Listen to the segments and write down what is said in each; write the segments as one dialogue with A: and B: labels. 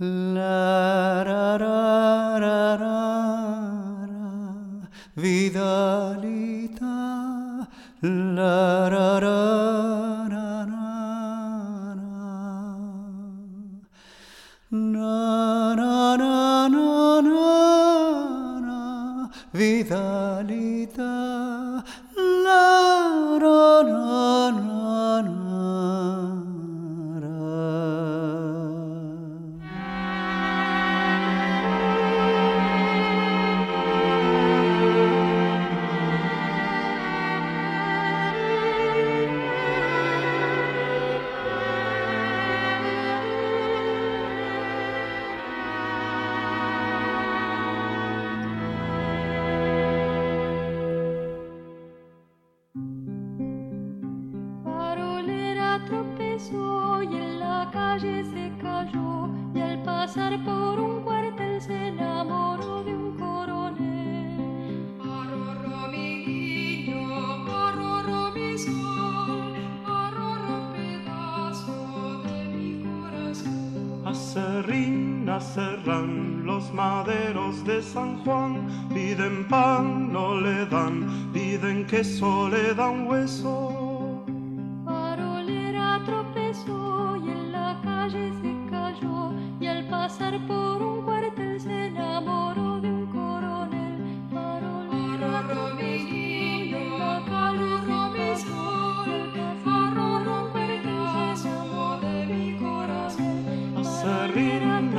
A: La,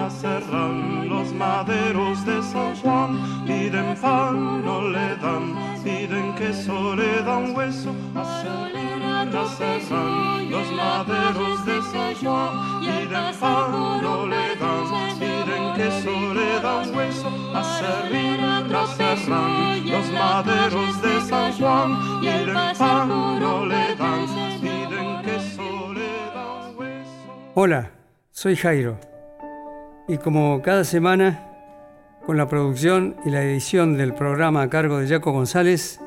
B: Acerrán los maderos de San Juan, piden pan, no le dan, piden queso, le dan hueso. Acerrín, acerrán los maderos de San Juan, piden pan, no le dan, piden queso, le dan hueso. Acerrín, acerrán los maderos de San Juan, piden pan, no le dan, piden queso, le dan hueso.
C: Hola, soy Jairo y como cada semana, con la producción y la edición del programa a cargo de Jaco González,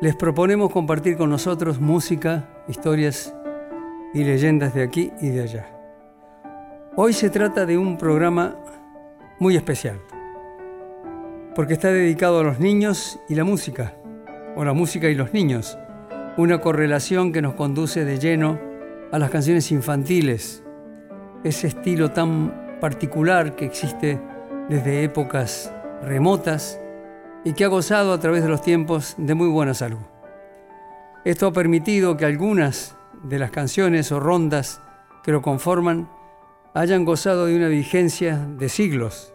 C: les proponemos compartir con nosotros música, historias y leyendas de aquí y de allá. Hoy se trata de un programa muy especial, porque está dedicado a los niños y la música, o la música y los niños, una correlación que nos conduce de lleno a las canciones infantiles, ese estilo tan particular que existe desde épocas remotas y que ha gozado a través de los tiempos de muy buena salud. Esto ha permitido que algunas de las canciones o rondas que lo conforman hayan gozado de una vigencia de siglos.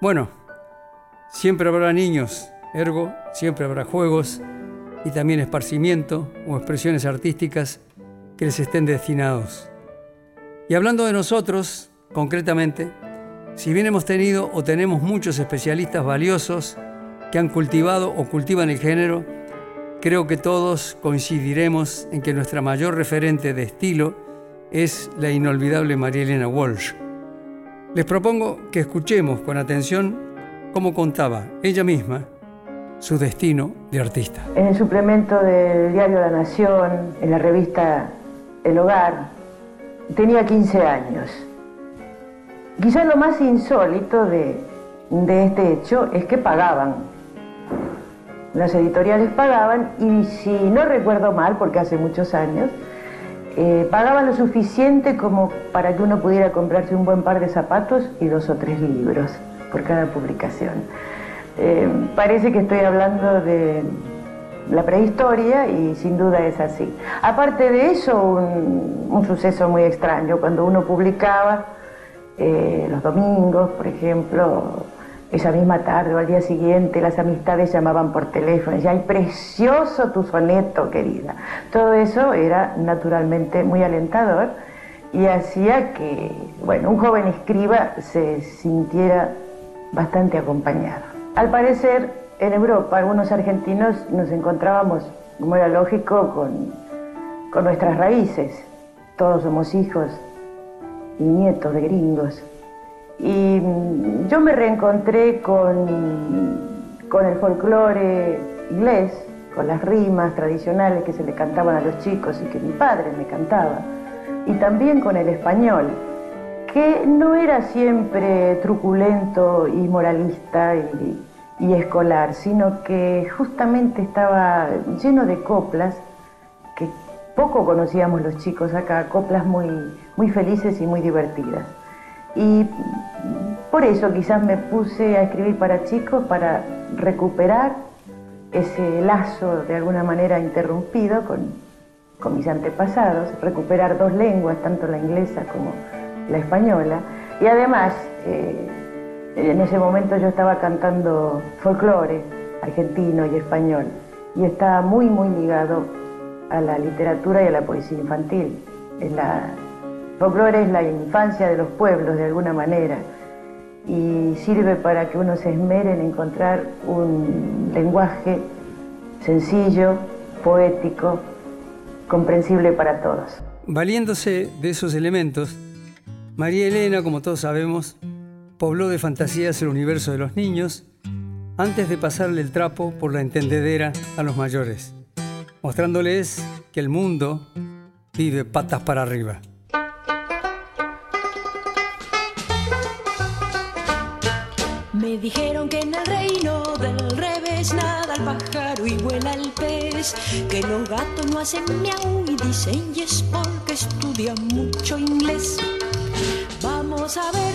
C: Bueno, siempre habrá niños, ergo siempre habrá juegos y también esparcimiento o expresiones artísticas que les estén destinados. Y hablando de nosotros, concretamente, si bien hemos tenido o tenemos muchos especialistas valiosos que han cultivado o cultivan el género, creo que todos coincidiremos en que nuestra mayor referente de estilo es la inolvidable María Elena Walsh. Les propongo que escuchemos con atención cómo contaba ella misma su destino de artista.
D: En el suplemento del diario La Nación, en la revista El Hogar, tenía 15 años. Quizás lo más insólito de, este hecho es que pagaban. Las editoriales pagaban y si no recuerdo mal, porque hace muchos años, eh, pagaban lo suficiente como para que uno pudiera comprarse un buen par de zapatos y dos o tres libros por cada publicación. Eh, parece que estoy hablando de la prehistoria y sin duda es así. Aparte de eso, un, un suceso muy extraño, cuando uno publicaba eh, los domingos, por ejemplo, esa misma tarde o al día siguiente, las amistades llamaban por teléfono, ya hay precioso tu soneto, querida. Todo eso era naturalmente muy alentador y hacía que, bueno, un joven escriba se sintiera bastante acompañado. Al parecer, en Europa, algunos argentinos nos encontrábamos, como era lógico, con, con nuestras raíces. Todos somos hijos y nietos de gringos. Y mm, yo me reencontré con, con el folclore inglés, con las rimas tradicionales que se le cantaban a los chicos y que mi padre me cantaba, y también con el español, que no era siempre truculento y moralista y, y escolar, sino que justamente estaba lleno de coplas poco conocíamos los chicos acá, coplas muy, muy felices y muy divertidas. Y por eso quizás me puse a escribir para chicos para recuperar ese lazo de alguna manera interrumpido con, con mis antepasados, recuperar dos lenguas, tanto la inglesa como la española, y además eh, en ese momento yo estaba cantando folclore argentino y español, y estaba muy, muy ligado a la literatura y a la poesía infantil. Es la, folclore es la infancia de los pueblos, de alguna manera, y sirve para que uno se esmere en encontrar un lenguaje sencillo, poético, comprensible para todos.
C: Valiéndose de esos elementos, María Elena, como todos sabemos, pobló de fantasías el universo de los niños antes de pasarle el trapo por la entendedera a los mayores, mostrándoles que el mundo vive patas para arriba.
E: Me dijeron que en el reino del revés nada el pájaro y vuela el pez, que los gatos no hacen miau y dicen yes porque estudian mucho inglés. Vamos a ver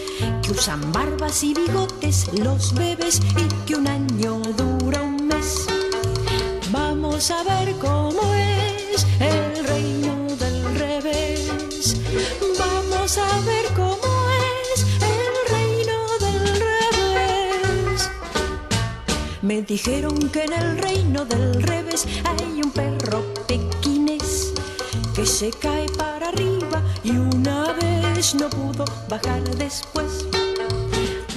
E: usan barbas y bigotes los bebés y que un año dura un mes. Vamos a ver cómo es el reino del revés. Vamos a ver cómo es el reino del revés. Me dijeron que en el reino del revés hay un perro pequinés que se cae para arriba y una vez no pudo bajar después.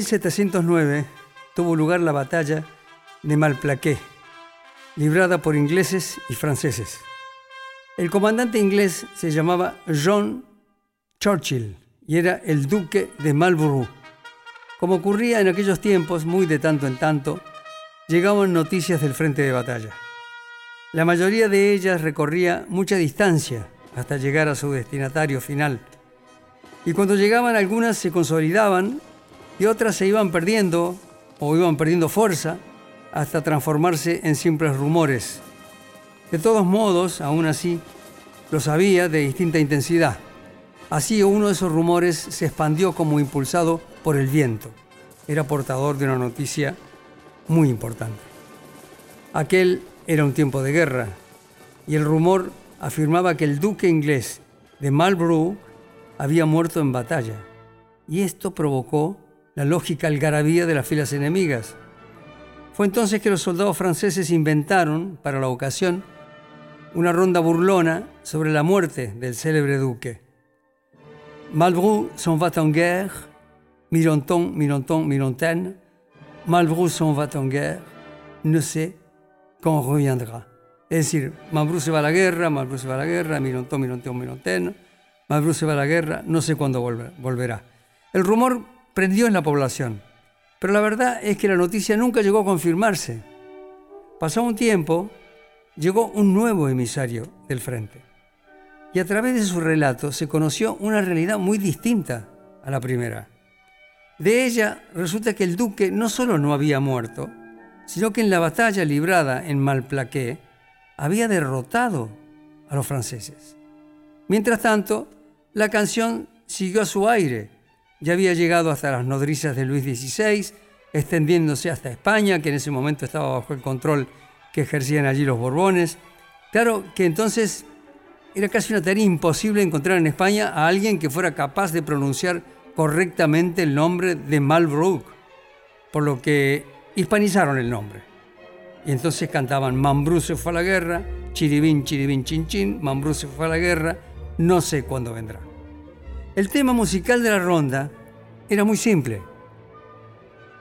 C: 1709 tuvo lugar la batalla de Malplaquet, librada por ingleses y franceses. El comandante inglés se llamaba John Churchill y era el duque de Marlborough. Como ocurría en aquellos tiempos, muy de tanto en tanto, llegaban noticias del frente de batalla. La mayoría de ellas recorría mucha distancia hasta llegar a su destinatario final. Y cuando llegaban algunas se consolidaban y otras se iban perdiendo o iban perdiendo fuerza hasta transformarse en simples rumores. De todos modos, aún así, lo sabía de distinta intensidad. Así uno de esos rumores se expandió como impulsado por el viento. Era portador de una noticia muy importante. Aquel era un tiempo de guerra y el rumor afirmaba que el duque inglés de Marlborough había muerto en batalla. Y esto provocó la lógica algarabía de las filas enemigas. Fue entonces que los soldados franceses inventaron, para la ocasión, una ronda burlona sobre la muerte del célebre duque. Marlborough s'en va en guerre, Mironton, Mironton, Mirontaine, Marlborough s'en va en guerre, ne sé quand reviendra. Es decir, Marlborough se va a la guerra, Marlborough se va a la guerra, Mironton, Mironton, Mirontaine, Marlborough se va a la guerra, no sé cuándo volverá. El rumor prendió en la población, pero la verdad es que la noticia nunca llegó a confirmarse. Pasó un tiempo, llegó un nuevo emisario del frente y a través de su relato se conoció una realidad muy distinta a la primera. De ella resulta que el duque no solo no había muerto, sino que en la batalla librada en Malplaquet había derrotado a los franceses. Mientras tanto, la canción siguió a su aire. Ya había llegado hasta las nodrizas de Luis XVI, extendiéndose hasta España, que en ese momento estaba bajo el control que ejercían allí los Borbones. Claro que entonces era casi una tarea imposible encontrar en España a alguien que fuera capaz de pronunciar correctamente el nombre de Malbrook, por lo que hispanizaron el nombre. Y entonces cantaban Mambrú se fue a la guerra, chiribín, chiribín, chin, chin, Mambrú se fue a la guerra, no sé cuándo vendrá. El tema musical de la ronda era muy simple.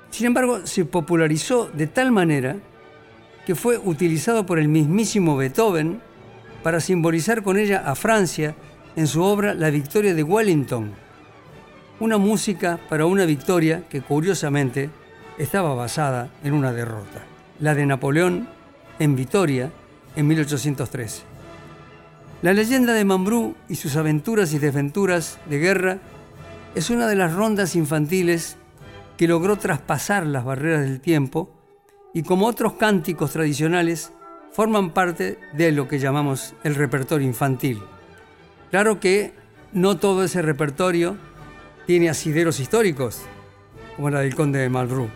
C: Sin embargo, se popularizó de tal manera que fue utilizado por el mismísimo Beethoven para simbolizar con ella a Francia en su obra La Victoria de Wellington, una música para una victoria que curiosamente estaba basada en una derrota, la de Napoleón en Vitoria en 1813. La leyenda de Mambrú y sus aventuras y desventuras de guerra es una de las rondas infantiles que logró traspasar las barreras del tiempo y como otros cánticos tradicionales forman parte de lo que llamamos el repertorio infantil. Claro que no todo ese repertorio tiene asideros históricos, como la del conde de Malbrú,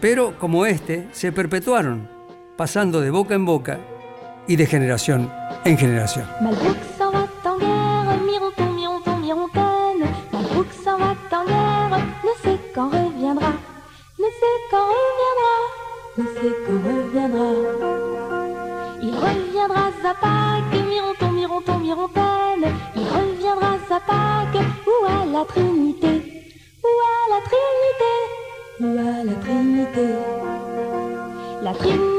C: pero como este se perpetuaron, pasando de boca en boca y de generación en generación.
F: Va en guerre, mironton, mironton, mirontaine. S'en va en guerre, ne sait quand reviendra, ne sait quand reviendra, ne sait quand reviendra. Il reviendra à Pâques, mironton, mironton, mirontaine. Il reviendra à Pâques ou à la Trinité, ou à la Trinité, ou à la Trinité. La Trinité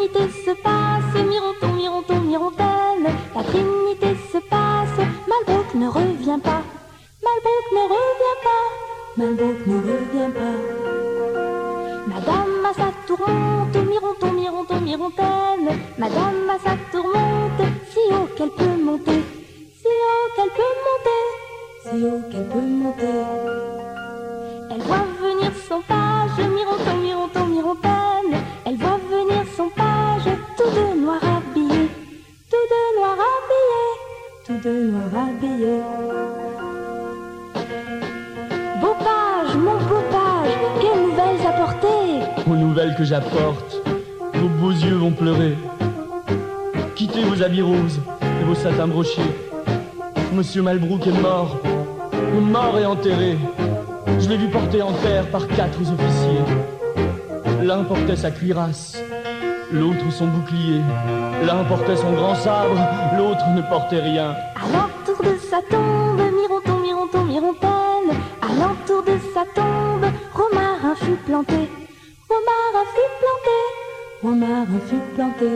F: La Trinité se passe, Malbrook ne revient pas. Malbrook ne revient pas, Malbrook ne revient pas. Madame a sa tourmente, mironton, mironton, mirontaine. Madame a sa tourmente, si haut qu'elle peut monter, si haut qu'elle peut monter, si haut qu'elle peut monter. Elle voit venir son page, mironton, mironton, mirontaine. De noir. Beau page, mon beau page, quelles nouvelles apporter?
G: Aux nouvelles que j'apporte, vos beaux yeux vont pleurer. Quittez vos habits roses et vos satins brochés. Monsieur Malbrook est mort, mort et enterré. Je l'ai vu porter en terre par quatre officiers. L'un portait sa cuirasse, l'autre son bouclier. L'un portait son grand sabre, l'autre ne portait rien.
F: À l'entour de sa tombe, mironton, mironton, mirontaine. À l'entour de sa tombe, Romarin fut planté. Romarin fut planté. Romarin fut planté.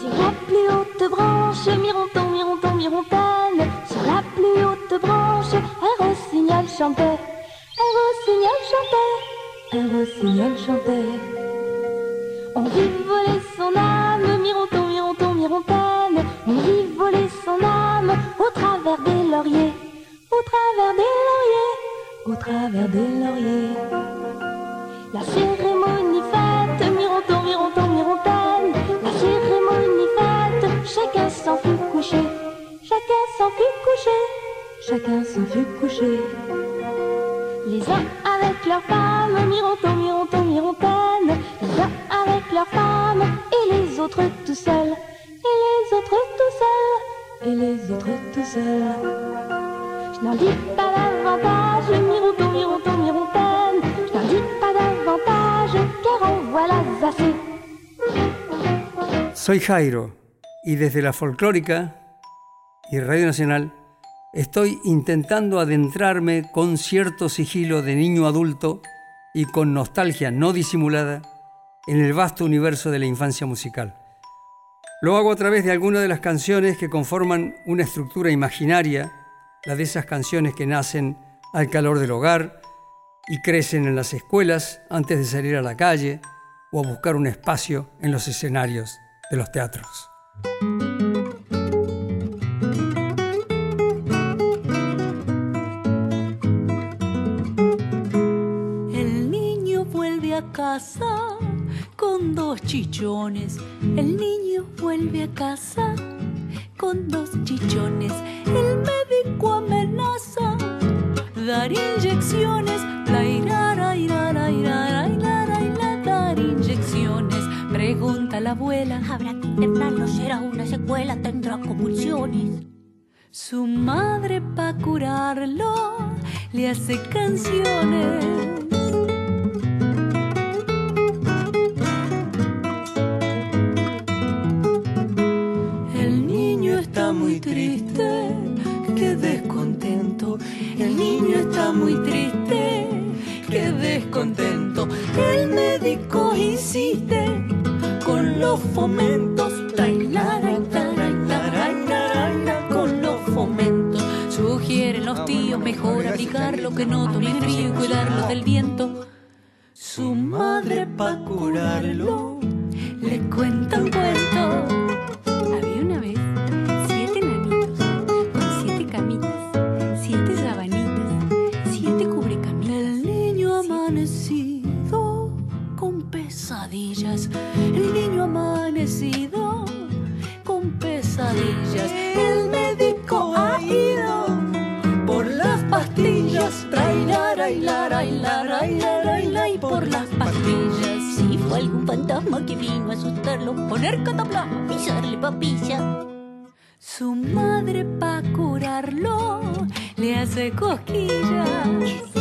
F: Sur la plus haute branche, mironton, mironton, mirontaine. Sur la plus haute branche, un rossignol chantait. Un rossignol chantait. Un rossignol chantait.
E: On vit voler son âme, mironton, mironton, mirontaine. On vit voler son âme au travers des lauriers, au travers des lauriers, au travers des lauriers. La cérémonie faite, mironton, mironton, mirontaine. La cérémonie faite, chacun s'en fut couché, chacun s'en fut couché, chacun s'en fut couché. Les uns avec leurs femmes, mironton, mironton, mirontaine. Avec autres tout. Je. Je.
C: Soy Jairo y desde la folclórica y Radio Nacional estoy intentando adentrarme con cierto sigilo de niño adulto y con nostalgia no disimulada en el vasto universo de la infancia musical. Lo hago a través de algunas de las canciones que conforman una estructura imaginaria, la de esas canciones que nacen al calor del hogar y crecen en las escuelas antes de salir a la calle o a buscar un espacio en los escenarios de los teatros.
H: El niño vuelve a casa dos chichones. El niño vuelve a casa con dos chichones. El médico amenaza dar inyecciones. La irara, irara, dar inyecciones. Pregunta la abuela.
I: Habrá que internarlo, será una secuela, tendrá convulsiones.
H: Su madre pa' curarlo le hace canciones. Pastillas. Hilara, y por las pastillas.
I: Si fue algún fantasma que vino a asustarlo,
H: Poner cataplasma.
I: pisarle papilla.
H: Su madre pa' curarlo le hace cosquillas.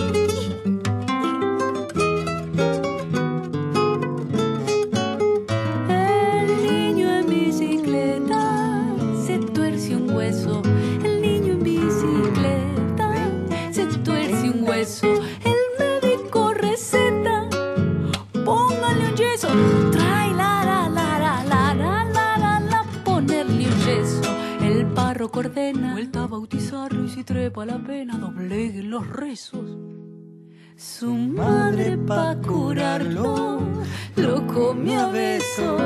H: Vuelta a bautizarlo y si trepa la pena, dobleguen los rezos. Su madre pa' curarlo lo comió a besos.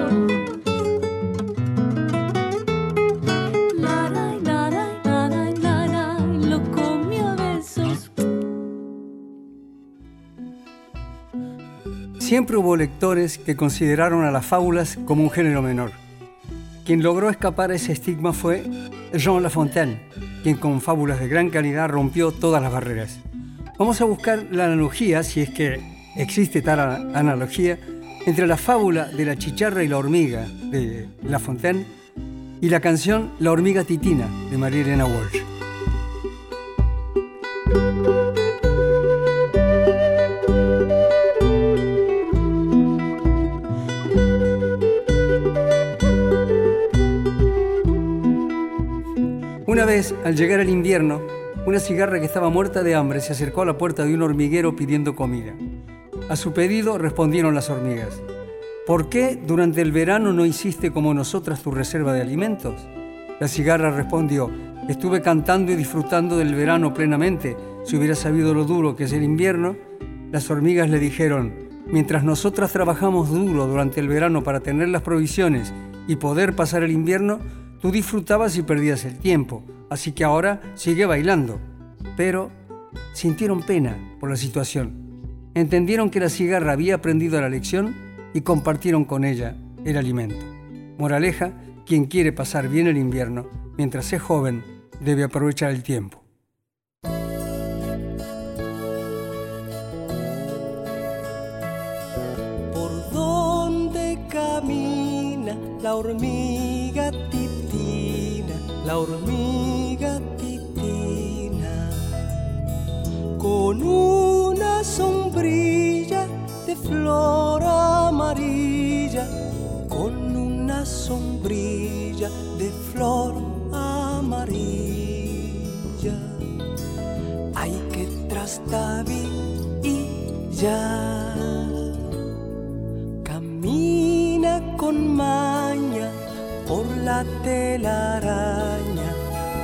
C: Siempre hubo lectores que consideraron a las fábulas como un género menor quien logró escapar a ese estigma fue Jean La Fontaine, quien con fábulas de gran calidad rompió todas las barreras. Vamos a buscar la analogía, si es que existe tal analogía, entre la fábula de la chicharra y la hormiga de La Fontaine y la canción La hormiga titina de María Elena Walsh. Una vez, al llegar el invierno, una cigarra que estaba muerta de hambre se acercó a la puerta de un hormiguero pidiendo comida. A su pedido respondieron las hormigas. ¿Por qué durante el verano no hiciste como nosotras tu reserva de alimentos? La cigarra respondió, estuve cantando y disfrutando del verano plenamente. Si hubiera sabido lo duro que es el invierno, las hormigas le dijeron, Mientras nosotras trabajamos duro durante el verano para tener las provisiones y poder pasar el invierno, tú disfrutabas y perdías el tiempo. Así que ahora sigue bailando. Pero sintieron pena por la situación. Entendieron que la cigarra había aprendido la lección y compartieron con ella el alimento. Moraleja, quien quiere pasar bien el invierno, mientras es joven, debe aprovechar el tiempo.
J: la hormiga la hormiga titina, con una sombrilla de flor amarilla, con una sombrilla de flor amarilla. Hay que ya camina con maña por la telaraña,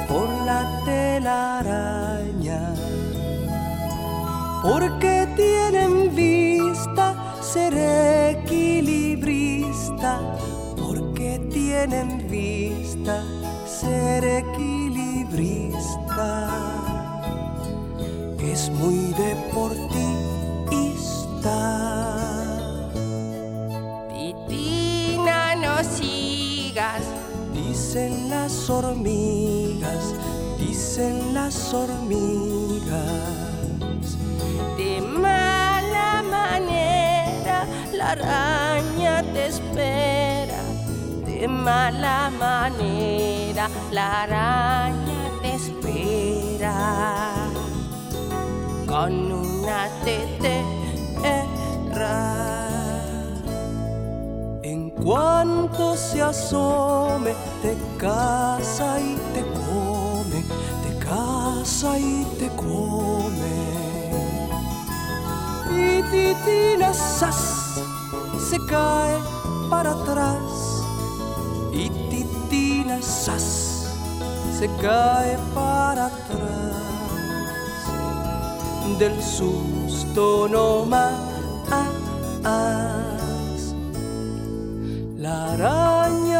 J: por la telaraña. Porque tienen vista ser equilibrista, porque tienen vista ser equilibrista. Las hormigas, dicen las hormigas. De mala manera la araña te espera. De mala manera la araña te espera. Con una tetera cuanto se asome, te casa y te come, te casa y te come. Y Titina sas, se cae para atrás. Y Titina sas, se cae para atrás. Del susto no más. La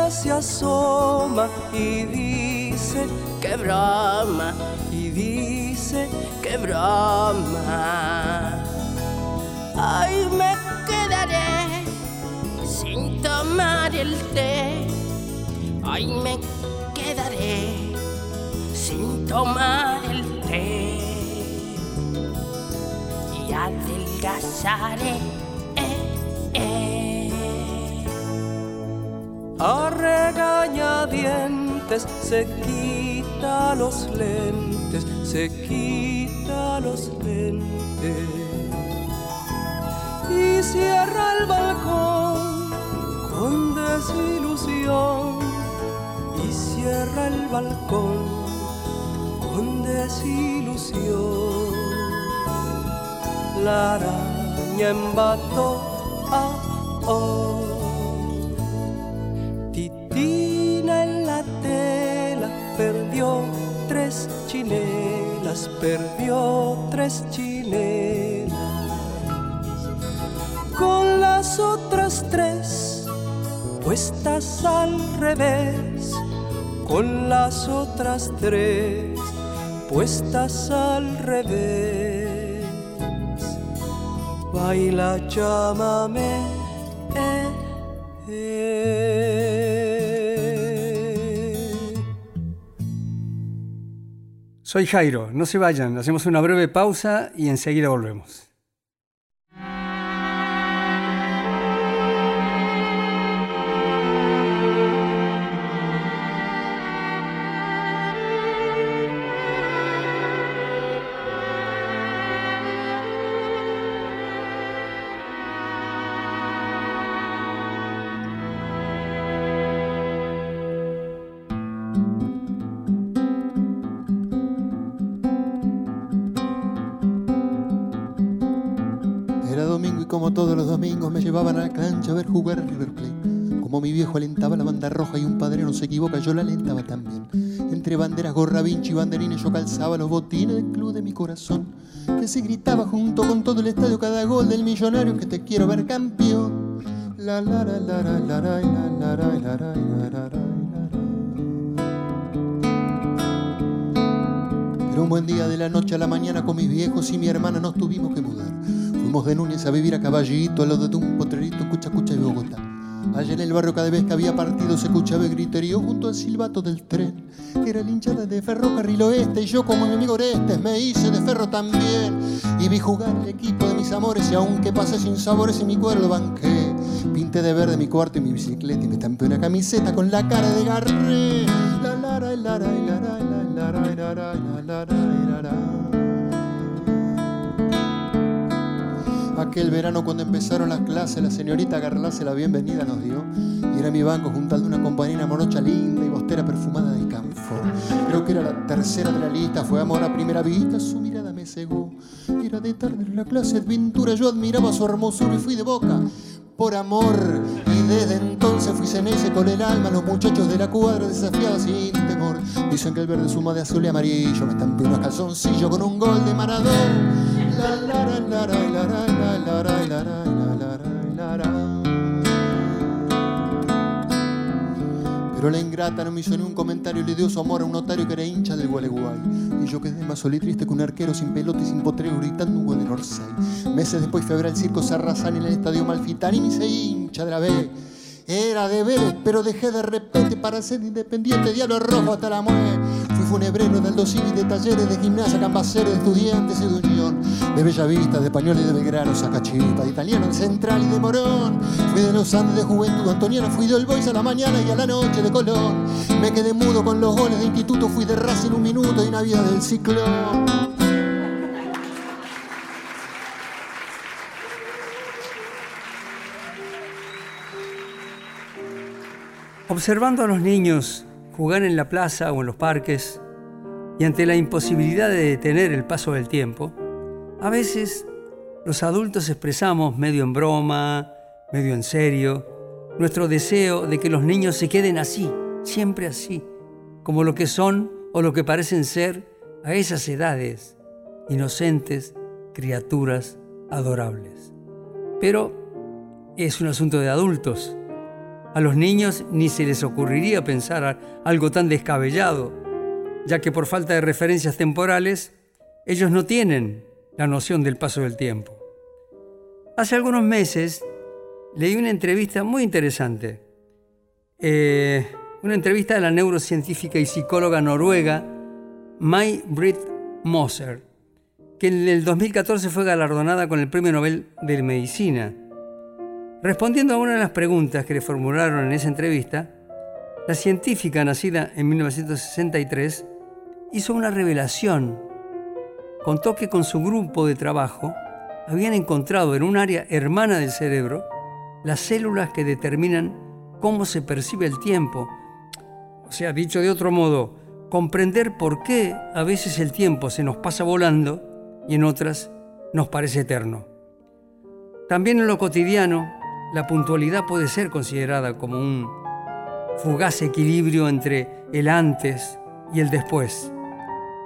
J: se asoma y dice que broma, y dice que broma. Ay, me quedaré sin tomar el té. Ay, me quedaré sin tomar el té. Y adelgazaré. Eh, eh a regañadientes se quita los lentes, se quita los lentes. Y cierra el balcón con desilusión. Y cierra el balcón con desilusión. La araña embató a oh, perdió tres chinelas, perdió tres chinelas. Con las otras tres puestas al revés, con las otras tres puestas al revés. Baila, llámame. Eh, eh.
C: Soy Jairo, no se vayan, hacemos una breve pausa y enseguida volvemos.
K: Todos los domingos me llevaban a la cancha a ver jugar a River Plate. Como mi viejo alentaba la banda roja y un padre no se equivoca, yo la alentaba también. Entre banderas, gorra, vinci y banderines yo calzaba los botines del club de mi corazón. Que se gritaba junto con todo el estadio cada gol del millonario que te quiero ver campeón. La la la la la la la la la la la la Pero un buen día de la noche a la mañana con mis viejos y mi hermana nos tuvimos que mudar. Fuimos de Núñez a vivir a Caballito, al lado de un potrerito en Cuchacucha y Bogotá. Allá en el barrio cada vez que había partido se escuchaba el griterío junto al silbato del tren. Era la hinchada de ferrocarril oeste y yo como mi amigo Orestes me hice de ferro también. Y vi jugar el equipo de mis amores y aunque pasé sin sabores en mi cuero banqué. Pinté de verde mi cuarto y mi bicicleta y me estampé una camiseta con la cara de garré. Aquel verano cuando empezaron las clases, la señorita Garlase la bienvenida nos dio. Y era mi banco de una compañera morocha linda y bostera perfumada de campo. Creo que era la tercera de la lista, fue amor a primera vista, su mirada me cegó. Era de tarde en la clase de pintura, yo admiraba su hermosura y fui de boca por amor. Cenese con el alma, los muchachos de la cuadra desafiados sin temor. Dicen que el verde suma de azul y amarillo, me estampé unos calzoncillos con un gol de Maradona. Pero la ingrata no me hizo ni un comentario le dio su amor a un notario que era hincha del Gualeguay. Y yo quedé más solo y triste que un arquero sin pelota y sin potrero gritando un gol de Norsay. Meses después fue a ver al circo Sarrazán en el estadio Malfitani y me hice hincha de la B. Era de veres, pero dejé de repente para ser independiente, diablo rojo hasta la muerte. Fui funebrero del y de talleres de gimnasia, cambaceres de estudiantes y de unión. De Bellavista, de Español y de Belgrano, Sacachita, de Italiano, de Central y de Morón. Fui de los Andes de Juventud Antoniana, fui de Boys a la mañana y a la noche de Colón. Me quedé mudo con los goles de instituto, fui de Racing un minuto y Navidad del ciclón.
C: Observando a los niños jugar en la plaza o en los parques y ante la imposibilidad de detener el paso del tiempo, a veces los adultos expresamos, medio en broma, medio en serio, nuestro deseo de que los niños se queden así, siempre así, como lo que son o lo que parecen ser a esas edades, inocentes, criaturas adorables. Pero es un asunto de adultos a los niños ni se les ocurriría pensar algo tan descabellado, ya que por falta de referencias temporales, ellos no tienen la noción del paso del tiempo. Hace algunos meses leí una entrevista muy interesante, eh, una entrevista de la neurocientífica y psicóloga noruega May Britt Moser, que en el 2014 fue galardonada con el Premio Nobel de Medicina Respondiendo a una de las preguntas que le formularon en esa entrevista, la científica nacida en 1963 hizo una revelación. Contó que con su grupo de trabajo habían encontrado en un área hermana del cerebro las células que determinan cómo se percibe el tiempo. O sea, dicho de otro modo, comprender por qué a veces el tiempo se nos pasa volando y en otras nos parece eterno. También en lo cotidiano, la puntualidad puede ser considerada como un fugaz equilibrio entre el antes y el después.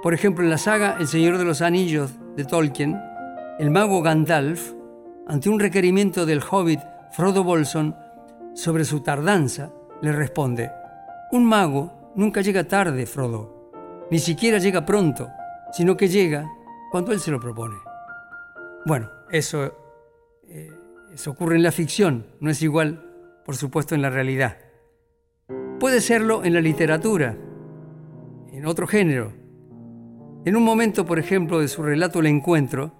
C: Por ejemplo, en la saga El Señor de los Anillos de Tolkien, el mago Gandalf, ante un requerimiento del hobbit Frodo Bolson sobre su tardanza, le responde, un mago nunca llega tarde, Frodo, ni siquiera llega pronto, sino que llega cuando él se lo propone. Bueno, eso eso ocurre en la ficción, no es igual, por supuesto, en la realidad. Puede serlo en la literatura, en otro género. En un momento, por ejemplo, de su relato El encuentro,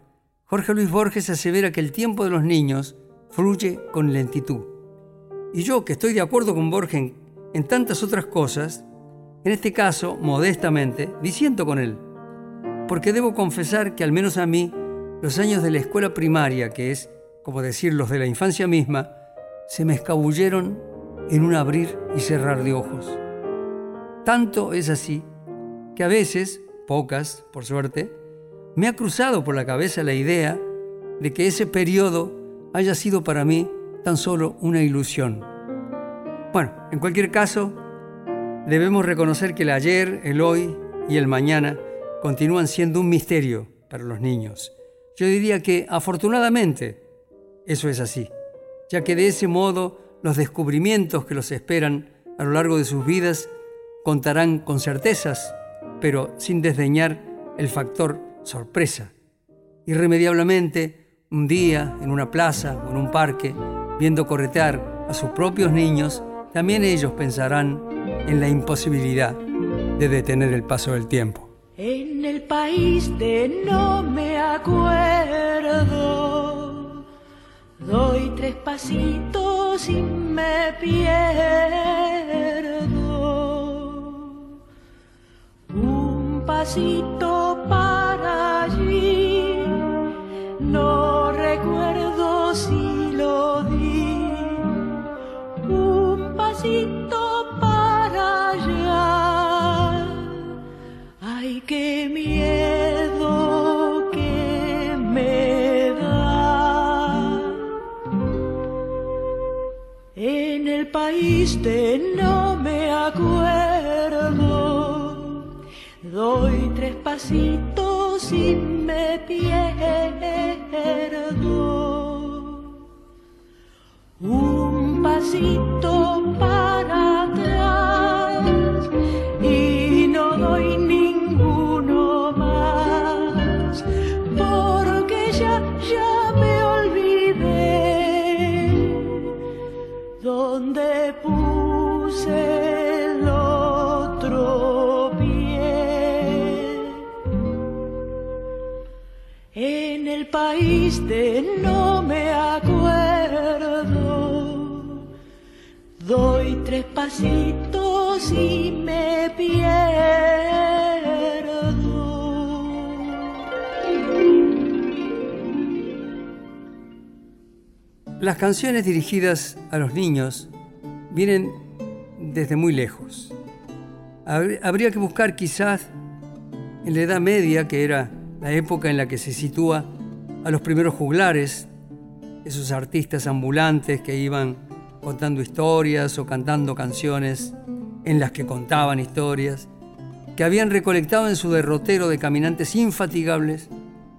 C: Jorge Luis Borges asevera que el tiempo de los niños fluye con lentitud. Y yo, que estoy de acuerdo con Borges en, tantas otras cosas, en este caso, modestamente, disiento con él, porque debo confesar que al menos a mí, los años de la escuela primaria, que es como decir los de la infancia misma, se me escabulleron en un abrir y cerrar de ojos. Tanto es así que a veces, pocas por suerte, me ha cruzado por la cabeza la idea de que ese periodo haya sido para mí tan solo una ilusión. Bueno, en cualquier caso, debemos reconocer que el ayer, el hoy y el mañana continúan siendo un misterio para los niños. Yo diría que afortunadamente eso es así, ya que de ese modo los descubrimientos que los esperan a lo largo de sus vidas contarán con certezas, pero sin desdeñar el factor sorpresa. Irremediablemente, un día, en una plaza o en un parque, viendo corretear a sus propios niños, también ellos pensarán en la imposibilidad de detener el paso del tiempo.
E: En el país de no me acuerdo, doy tres pasitos y me pierdo. Un pasito para allí, no recuerdo si lo di. Un pasito para allá. Ay, qué miedo país
C: Las canciones dirigidas a los niños vienen desde muy lejos. Habr- Habría que buscar quizás en la Edad Media, que era la época en la que se sitúa a los primeros juglares, esos artistas ambulantes que iban contando historias o cantando canciones en las que contaban historias, que habían recolectado en su derrotero de caminantes infatigables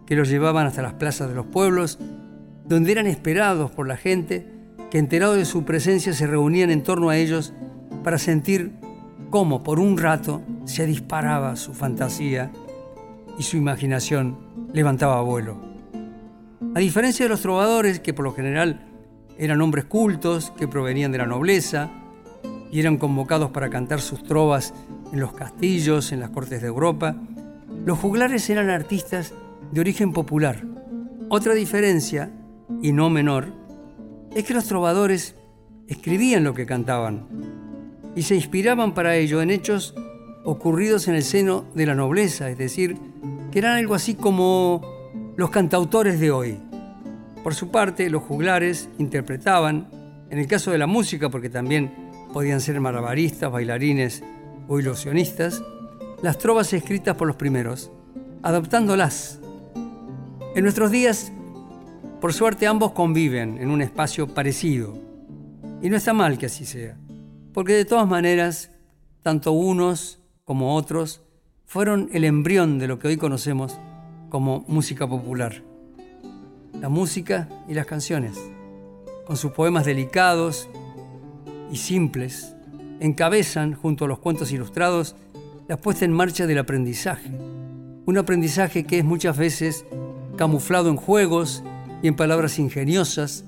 C: que los llevaban hasta las plazas de los pueblos, donde eran esperados por la gente que enterado de su presencia se reunían en torno a ellos para sentir cómo por un rato se disparaba su fantasía y su imaginación levantaba vuelo. A diferencia de los trovadores, que por lo general eran hombres cultos que provenían de la nobleza y eran convocados para cantar sus trovas en los castillos, en las cortes de Europa, los juglares eran artistas de origen popular. Otra diferencia, y no menor, es que los trovadores escribían lo que cantaban y se inspiraban para ello en hechos ocurridos en el seno de la nobleza, es decir, que eran algo así como los cantautores de hoy. Por su parte, los juglares interpretaban, en el caso de la música, porque también podían ser malabaristas, bailarines o ilusionistas, las trovas escritas por los primeros, adaptándolas. En nuestros días, por suerte, ambos conviven en un espacio parecido. Y no está mal que así sea, porque de todas maneras, tanto unos como otros fueron el embrión de lo que hoy conocemos como música popular. La música y las canciones, con sus poemas delicados y simples, encabezan, junto a los cuentos ilustrados, la puesta en marcha del aprendizaje. Un aprendizaje que es muchas veces camuflado en juegos y en palabras ingeniosas,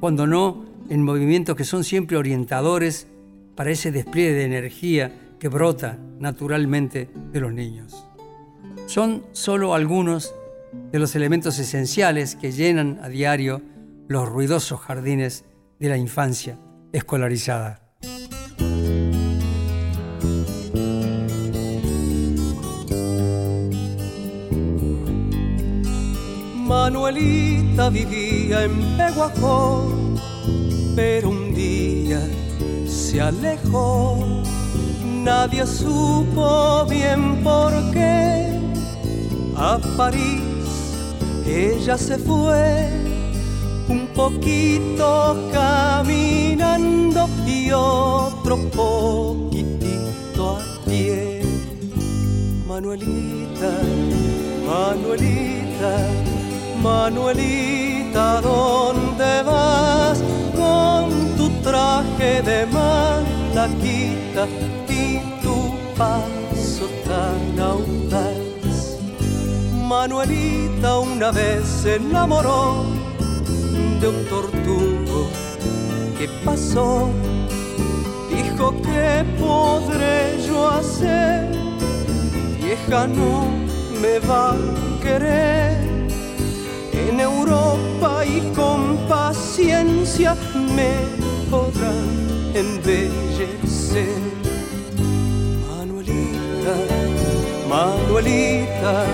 C: cuando no en movimientos que son siempre orientadores para ese despliegue de energía que brota naturalmente de los niños. Son solo algunos de los elementos esenciales que llenan a diario los ruidosos jardines de la infancia escolarizada.
J: Manuelita vivía en Peguajó, pero un día se alejó. Nadie supo bien por qué. A París ella se fue un poquito caminando y otro poquitito a pie. Manuelita, Manuelita, Manuelita, ¿dónde vas con tu traje de malaquita y tu paso tan audaz? Manuelita una vez se enamoró de un tortugo que pasó. Dijo que podré yo hacer, vieja no me va a querer. En Europa y con paciencia me podrá embellecer. Manuelita, Manuelita,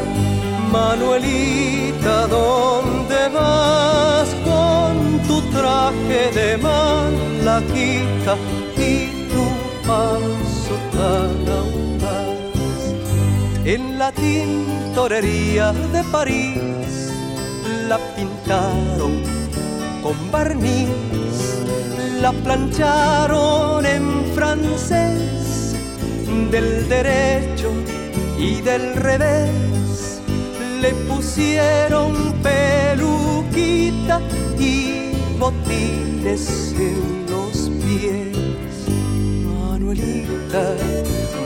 J: Manuelita, ¿dónde vas con tu traje de malaquita y tu paso tan audaz? En la tintorería de París la pintaron con barniz, la plancharon en francés del derecho y del revés le pusieron peluquita y botines en los pies. Manuelita,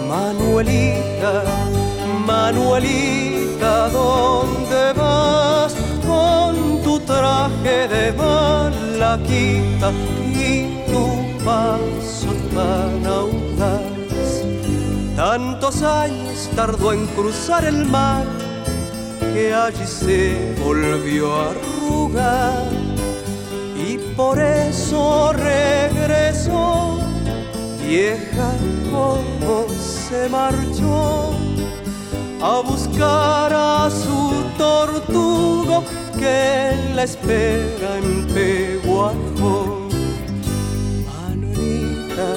J: Manuelita, Manuelita, ¿dónde vas con tu traje de malaquita y tu paso tan audaz? Tantos años tardó en cruzar el mar que allí se volvió a arrugar y por eso regresó vieja como se marchó a buscar a su tortugo que la espera en Peguajó. Manuelita,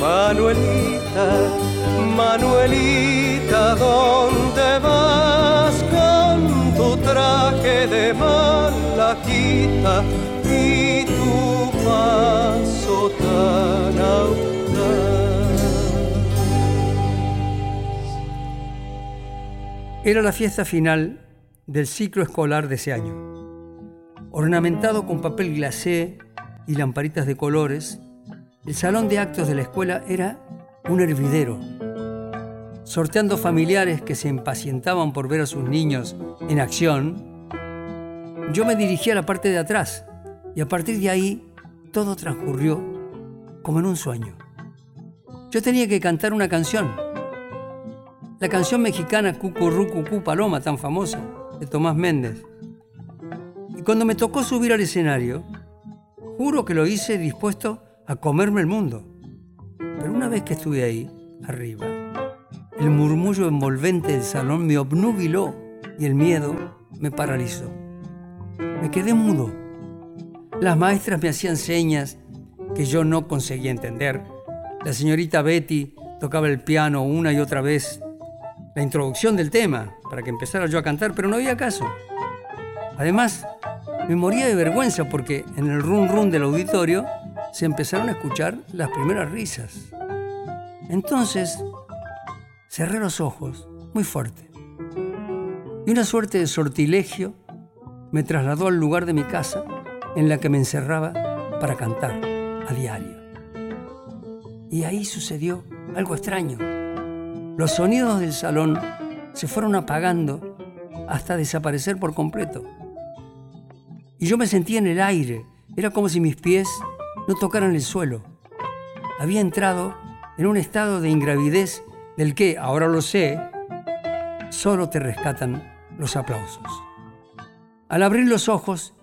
J: Manuelita, Manuelita, ¿dónde vas traje de malaquita y tu tan?
C: Era la fiesta final del ciclo escolar de ese año. Ornamentado con papel glacé y lamparitas de colores, el salón de actos de la escuela era un hervidero. Sorteando familiares que se impacientaban por ver a sus niños en acción, yo me dirigí a la parte de atrás y a partir de ahí todo transcurrió como en un sueño. Yo tenía que cantar una canción, la canción mexicana Cucurrucucú Paloma, tan famosa, de Tomás Méndez. Y cuando me tocó subir al escenario, juro que lo hice dispuesto a comerme el mundo. Pero una vez que estuve ahí, arriba, el murmullo envolvente del salón me obnubiló y el miedo me paralizó. Me quedé mudo. Las maestras me hacían señas que yo no conseguía entender. La señorita Betty tocaba el piano una y otra vez la introducción del tema para que empezara yo a cantar, pero no había caso. Además, me moría de vergüenza porque en el run run del auditorio se empezaron a escuchar las primeras risas. Entonces, cerré los ojos muy fuerte. Y una suerte de sortilegio me trasladó al lugar de mi casa en la que me encerraba para cantar a diario. Y ahí sucedió algo extraño. Los sonidos del salón se fueron apagando hasta desaparecer por completo. Y yo me sentía en el aire. Era como si mis pies no tocaran el suelo. Había entrado en un estado de ingravidez del que, ahora lo sé, solo te rescatan los aplausos. Al abrir los ojos,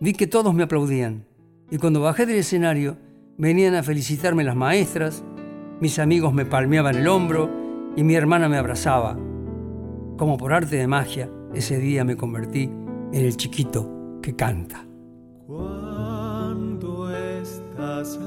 C: vi que todos me aplaudían. Y cuando bajé del escenario, venían a felicitarme las maestras, mis amigos me palmeaban el hombro y mi hermana me abrazaba. Como por arte de magia, ese día me convertí en el chiquito que canta.
L: Cuando estás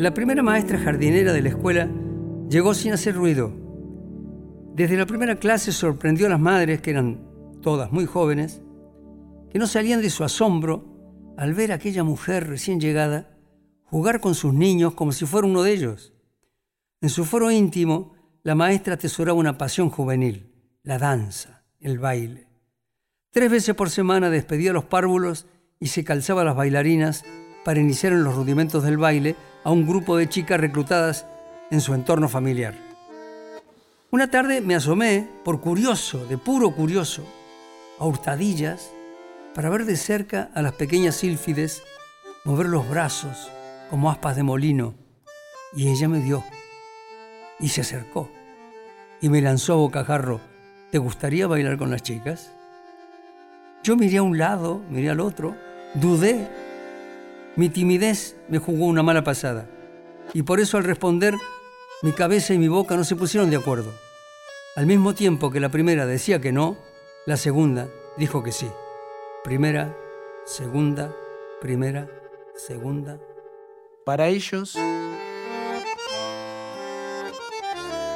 C: La primera maestra jardinera de la escuela llegó sin hacer ruido. Desde la primera clase sorprendió a las madres, que eran todas muy jóvenes, que no salían de su asombro al ver a aquella mujer recién llegada jugar con sus niños como si fuera uno de ellos. En su foro íntimo, la maestra atesoraba una pasión juvenil, la danza, el baile. Tres veces por semana despedía a los párvulos y se calzaba a las bailarinas para iniciar en los rudimentos del baile a un grupo de chicas reclutadas en su entorno familiar. Una tarde me asomé, por curioso, de puro curioso, a hurtadillas, para ver de cerca a las pequeñas sílfides mover los brazos como aspas de molino, y ella me vio y se acercó y me lanzó a bocajarro, ¿te gustaría bailar con las chicas? Yo miré a un lado, miré al otro, dudé. Mi timidez me jugó una mala pasada. Y por eso al responder, mi cabeza y mi boca no se pusieron de acuerdo. Al mismo tiempo que la primera decía que no, la segunda dijo que sí. Primera, segunda, primera, segunda.
M: Para ellos,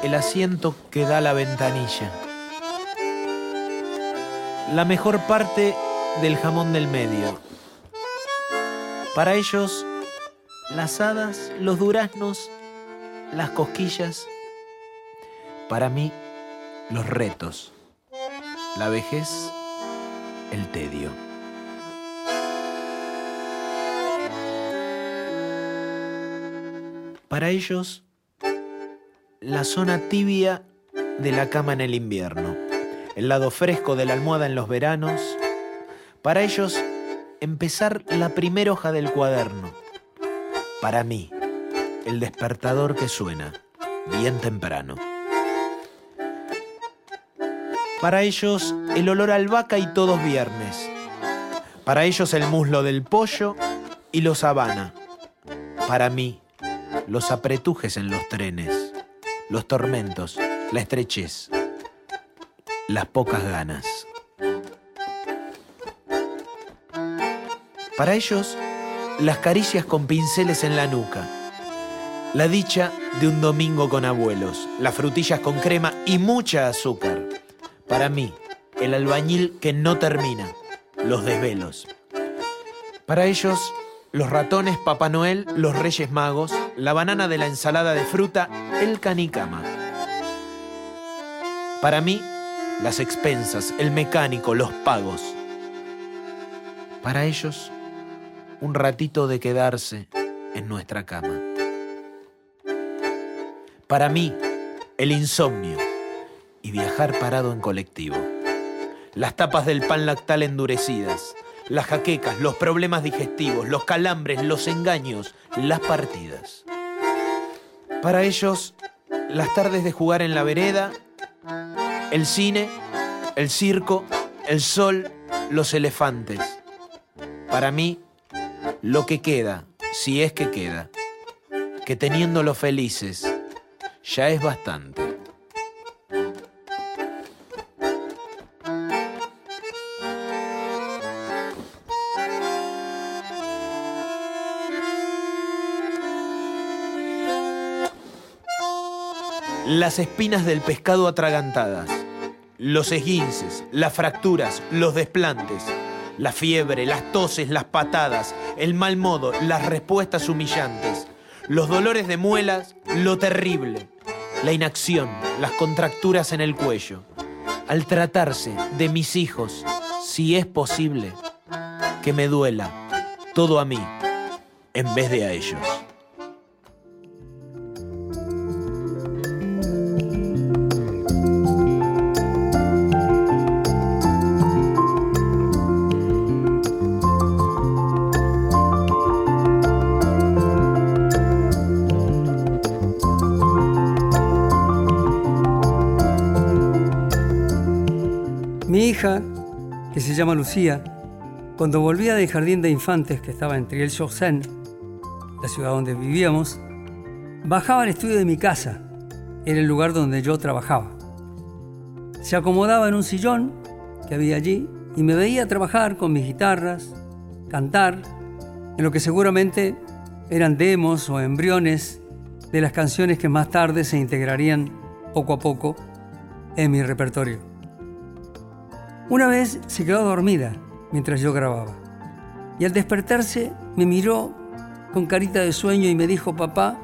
M: el asiento que da la ventanilla. La mejor parte del jamón del medio. Para ellos, las hadas, los duraznos, las cosquillas. Para mí, los retos. La vejez, el tedio. Para ellos, la zona tibia de la cama en el invierno, el lado fresco de la almohada en los veranos. Para ellos, empezar la primera hoja del cuaderno. Para mí, el despertador que suena, bien temprano. Para ellos, el olor a albahaca y todos viernes. Para ellos, el muslo del pollo y los habana. Para mí, los apretujes en los trenes, los tormentos, la estrechez, las pocas ganas. Para ellos, las caricias con pinceles en la nuca, la dicha de un domingo con abuelos, las frutillas con crema y mucha azúcar. Para mí, el albañil que no termina, los desvelos. Para ellos, los ratones, Papá Noel, los Reyes Magos, la banana de la ensalada de fruta, el canicama. Para mí, las expensas, el mecánico, los pagos. Para ellos, un ratito de quedarse en nuestra cama. Para mí, el insomnio y viajar parado en colectivo. Las tapas del pan lactal endurecidas, las jaquecas, los problemas digestivos, los calambres, los engaños, las partidas. Para ellos, las tardes de jugar en la vereda, el cine, el circo, el sol, los elefantes. Para mí, lo que queda, si es que queda, que teniéndolos felices, ya es bastante. Las espinas del pescado atragantadas, los esguinces, las fracturas, los desplantes, la fiebre, las toses, las patadas, el mal modo, las respuestas humillantes, los dolores de muelas, lo terrible, la inacción, las contracturas en el cuello. Al tratarse de mis hijos, si es posible, que me duela todo a mí en vez de a ellos.
C: Llama Lucía, cuando volvía del jardín de infantes que estaba en Triel-sur-Seine, la ciudad donde vivíamos, bajaba al estudio de mi casa, era el lugar donde yo trabajaba. Se acomodaba en un sillón que había allí y me veía trabajar con mis guitarras, cantar, en lo que seguramente eran demos o embriones de las canciones que más tarde se integrarían poco a poco en mi repertorio. Una vez se quedó dormida mientras yo grababa y al despertarse me miró con carita de sueño y me dijo, papá,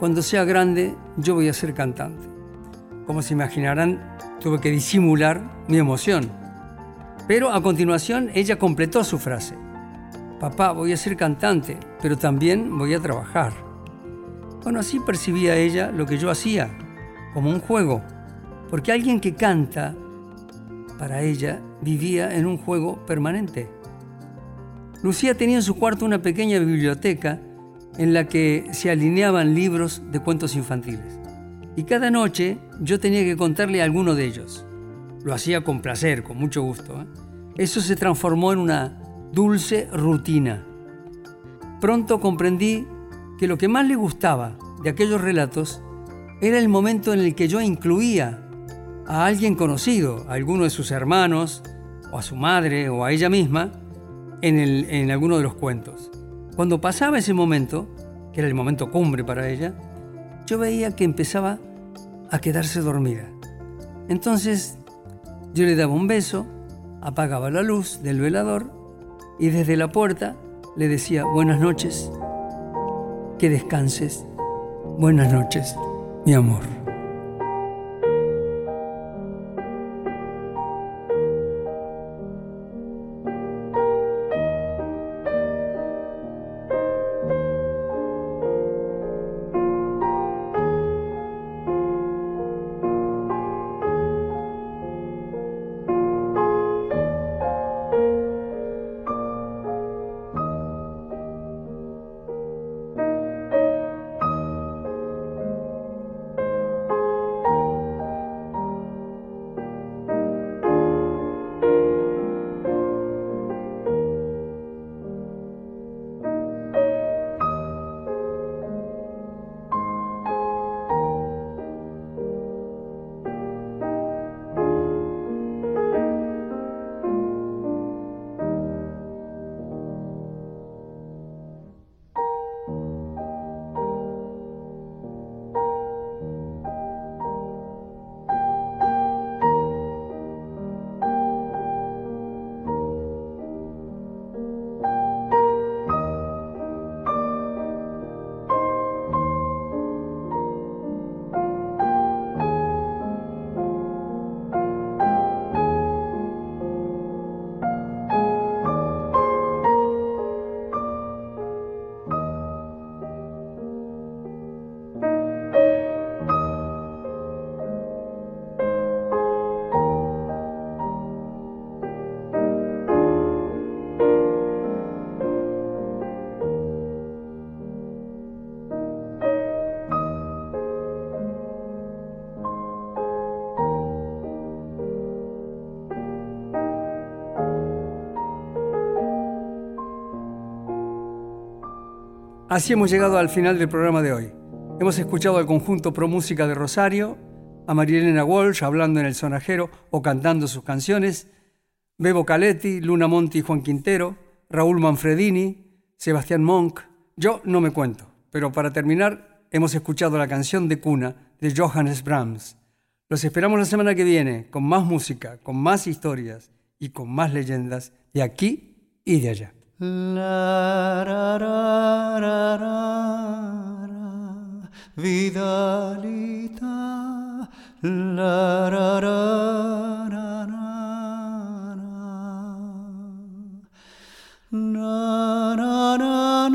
C: cuando sea grande yo voy a ser cantante. Como se imaginarán, tuve que disimular mi emoción. Pero a continuación ella completó su frase. Papá, voy a ser cantante, pero también voy a trabajar. Bueno, así percibía ella lo que yo hacía, como un juego, porque alguien que canta para ella, vivía en un juego permanente. Lucía tenía en su cuarto una pequeña biblioteca en la que se alineaban libros de cuentos infantiles. Y cada noche yo tenía que contarle alguno de ellos. Lo hacía con placer, con mucho gusto. ¿eh? Eso se transformó en una dulce rutina. Pronto comprendí que lo que más le gustaba de aquellos relatos era el momento en el que yo incluía a alguien conocido, a alguno de sus hermanos, o a su madre, o a ella misma, en, en alguno de los cuentos. Cuando pasaba ese momento, que era el momento cumbre para ella, yo veía que empezaba a quedarse dormida. Entonces yo le daba un beso, apagaba la luz del velador y desde la puerta le decía buenas noches, que descanses, buenas noches, mi amor. Así hemos llegado al final del programa de hoy. Hemos escuchado al conjunto Pro Música de Rosario, a Marilena Walsh hablando en el sonajero o cantando sus canciones, Bebo Caletti, Luna Monti y Juan Quintero, Raúl Manfredini, Sebastián Monk. Yo no me cuento, pero para terminar hemos escuchado la canción de cuna de Johannes Brahms. Los esperamos la semana que viene con más música, con más historias y con más leyendas de aquí y de allá.
N: La ra ra ra ra ra. Vidalita. La ra ra ra ra ra. Na na na